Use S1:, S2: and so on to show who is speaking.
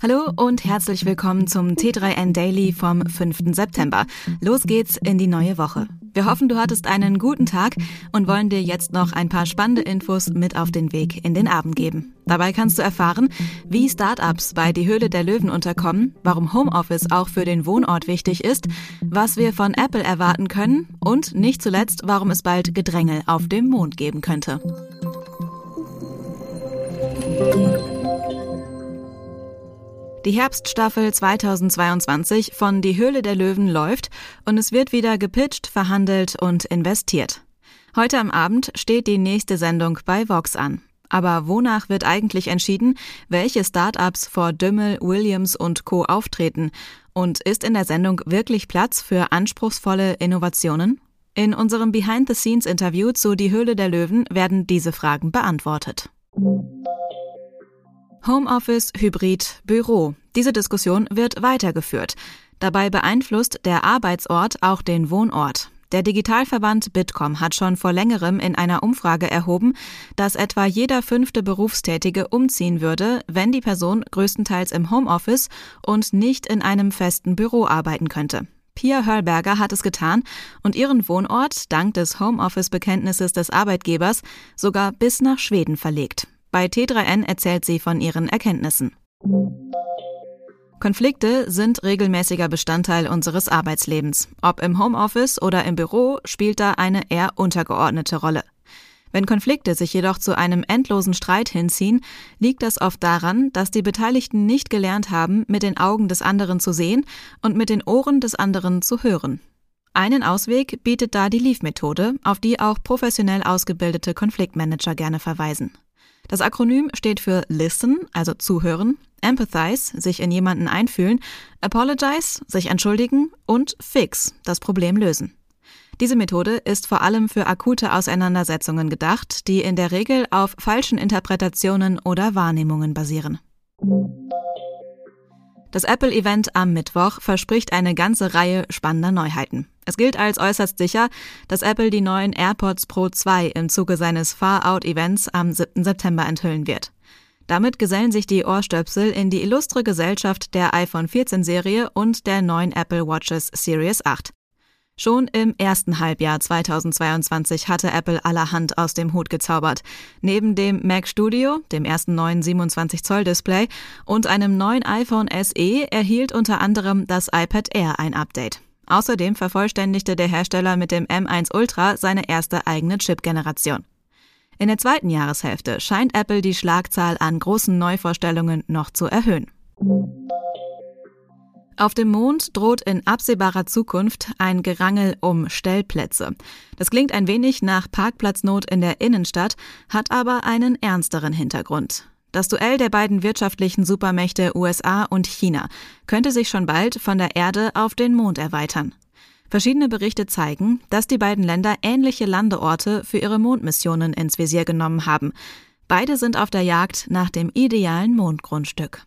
S1: Hallo und herzlich willkommen zum T3N Daily vom 5. September. Los geht's in die neue Woche. Wir hoffen, du hattest einen guten Tag und wollen dir jetzt noch ein paar spannende Infos mit auf den Weg in den Abend geben. Dabei kannst du erfahren, wie Startups bei die Höhle der Löwen unterkommen, warum Homeoffice auch für den Wohnort wichtig ist, was wir von Apple erwarten können und nicht zuletzt, warum es bald Gedränge auf dem Mond geben könnte. Die Herbststaffel 2022 von Die Höhle der Löwen läuft und es wird wieder gepitcht, verhandelt und investiert. Heute am Abend steht die nächste Sendung bei Vox an. Aber wonach wird eigentlich entschieden, welche Startups vor Dümmel, Williams und Co. auftreten? Und ist in der Sendung wirklich Platz für anspruchsvolle Innovationen? In unserem Behind-the-Scenes-Interview zu Die Höhle der Löwen werden diese Fragen beantwortet. Homeoffice, Hybrid, Büro. Diese Diskussion wird weitergeführt. Dabei beeinflusst der Arbeitsort auch den Wohnort. Der Digitalverband Bitkom hat schon vor längerem in einer Umfrage erhoben, dass etwa jeder fünfte Berufstätige umziehen würde, wenn die Person größtenteils im Homeoffice und nicht in einem festen Büro arbeiten könnte. Pia Hörlberger hat es getan und ihren Wohnort dank des Homeoffice-Bekenntnisses des Arbeitgebers sogar bis nach Schweden verlegt. Bei T3N erzählt sie von ihren Erkenntnissen. Konflikte sind regelmäßiger Bestandteil unseres Arbeitslebens. Ob im Homeoffice oder im Büro spielt da eine eher untergeordnete Rolle. Wenn Konflikte sich jedoch zu einem endlosen Streit hinziehen, liegt das oft daran, dass die Beteiligten nicht gelernt haben, mit den Augen des anderen zu sehen und mit den Ohren des anderen zu hören. Einen Ausweg bietet da die Leaf-Methode, auf die auch professionell ausgebildete Konfliktmanager gerne verweisen. Das Akronym steht für Listen, also zuhören, Empathize, sich in jemanden einfühlen, Apologize, sich entschuldigen und Fix, das Problem lösen. Diese Methode ist vor allem für akute Auseinandersetzungen gedacht, die in der Regel auf falschen Interpretationen oder Wahrnehmungen basieren. Das Apple-Event am Mittwoch verspricht eine ganze Reihe spannender Neuheiten. Es gilt als äußerst sicher, dass Apple die neuen AirPods Pro 2 im Zuge seines Far-Out-Events am 7. September enthüllen wird. Damit gesellen sich die Ohrstöpsel in die illustre Gesellschaft der iPhone 14 Serie und der neuen Apple Watches Series 8. Schon im ersten Halbjahr 2022 hatte Apple allerhand aus dem Hut gezaubert. Neben dem Mac Studio, dem ersten neuen 27 Zoll Display und einem neuen iPhone SE erhielt unter anderem das iPad Air ein Update. Außerdem vervollständigte der Hersteller mit dem M1 Ultra seine erste eigene Chip-Generation. In der zweiten Jahreshälfte scheint Apple die Schlagzahl an großen Neuvorstellungen noch zu erhöhen. Auf dem Mond droht in absehbarer Zukunft ein Gerangel um Stellplätze. Das klingt ein wenig nach Parkplatznot in der Innenstadt, hat aber einen ernsteren Hintergrund. Das Duell der beiden wirtschaftlichen Supermächte USA und China könnte sich schon bald von der Erde auf den Mond erweitern. Verschiedene Berichte zeigen, dass die beiden Länder ähnliche Landeorte für ihre Mondmissionen ins Visier genommen haben. Beide sind auf der Jagd nach dem idealen Mondgrundstück.